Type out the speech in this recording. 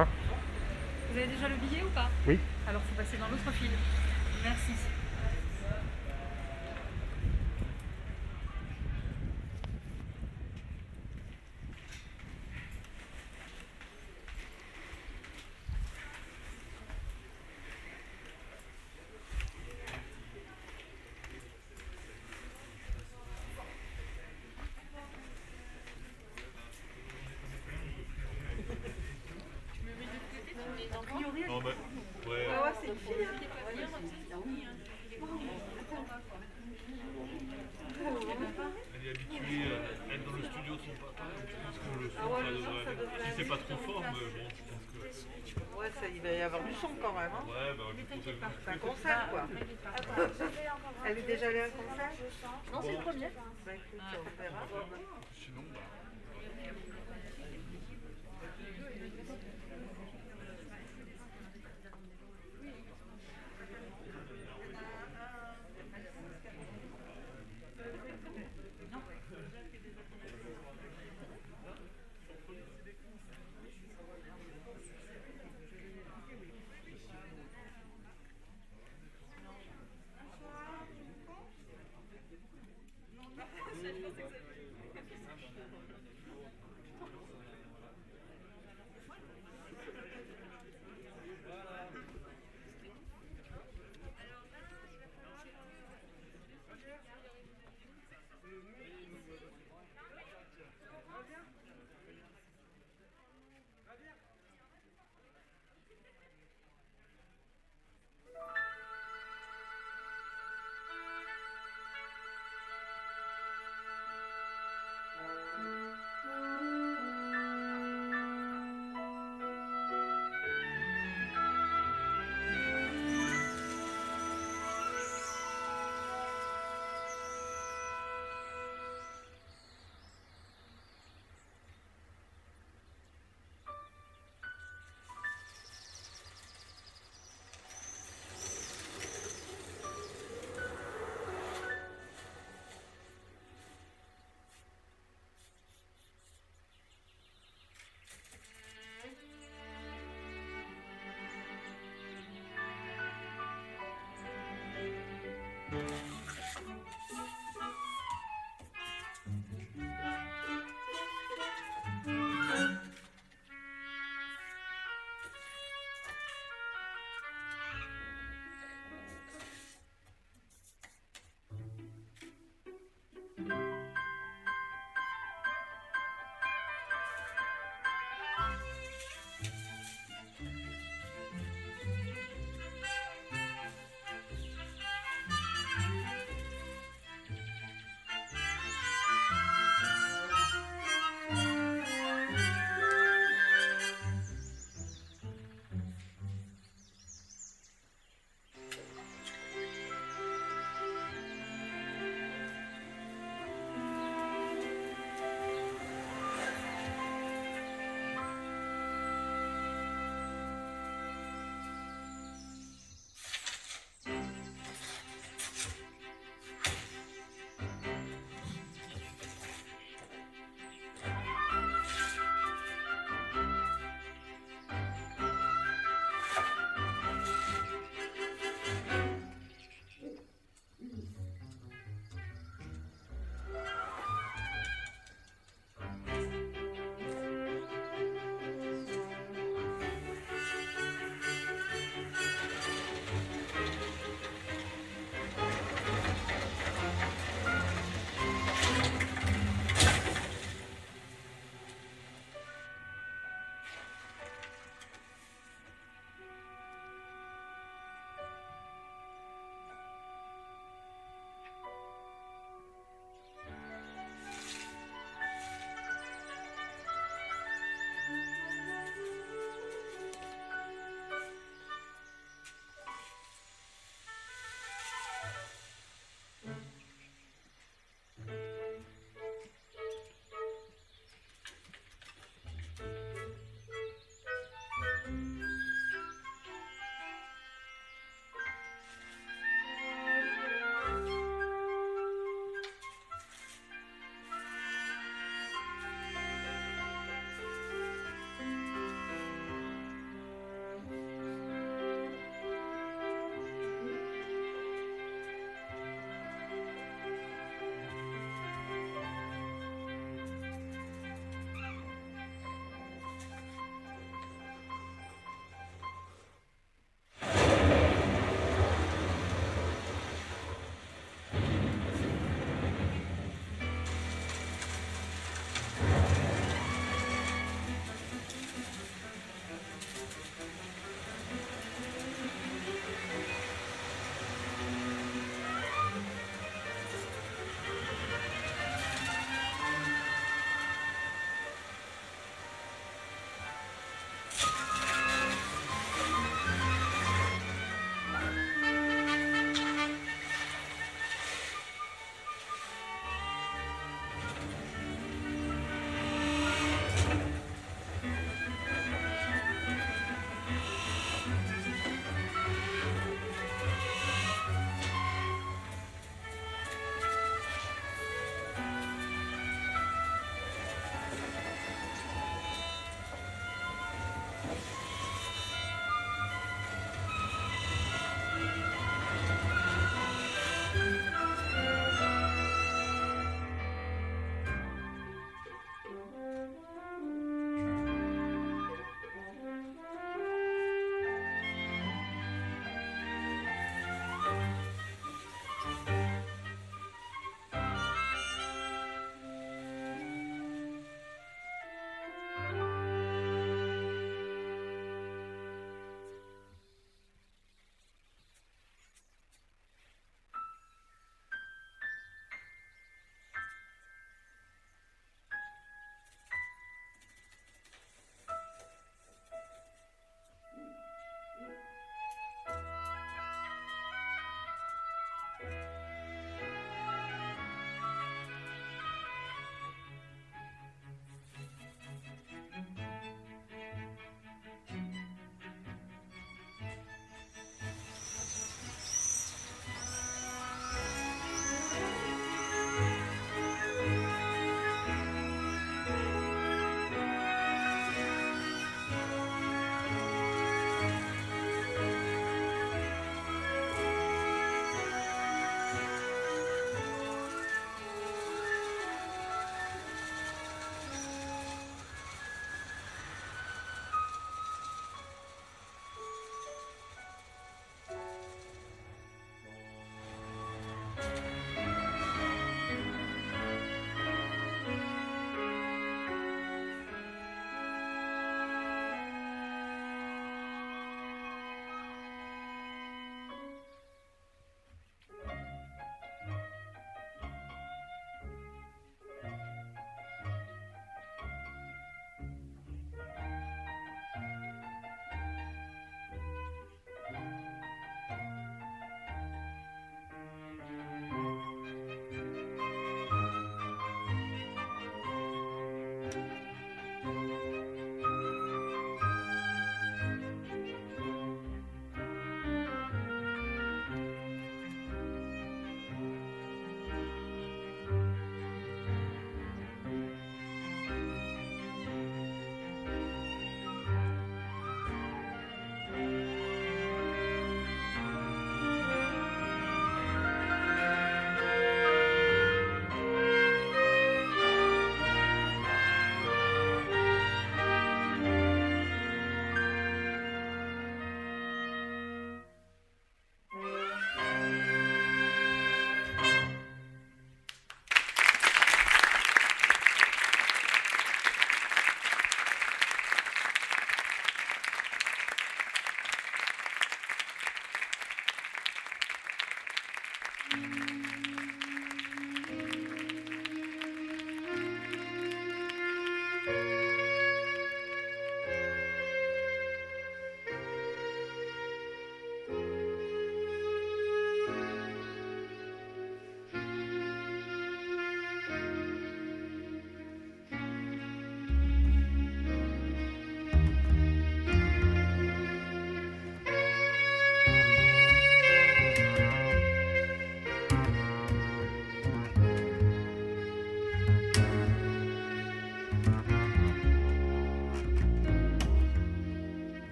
Vous avez déjà le billet ou pas? Oui. Alors, faut passer dans l'autre file. Merci. Non, bah, ouais. c'est une fille. Elle est habituée à être dans le studio de son papa, donc je pense que le son, Ah ouais, ça le son, devrait ça aller. devrait Si c'est aller. pas trop fort, mais bon, je pense que. Ouais, ça, il va y avoir du son quand même. Hein. Ouais, bah, je pense que. C'est un concert quoi. Elle est déjà allée à un concert Non, c'est le premier. Bah écoute, on verra. Sinon, bah.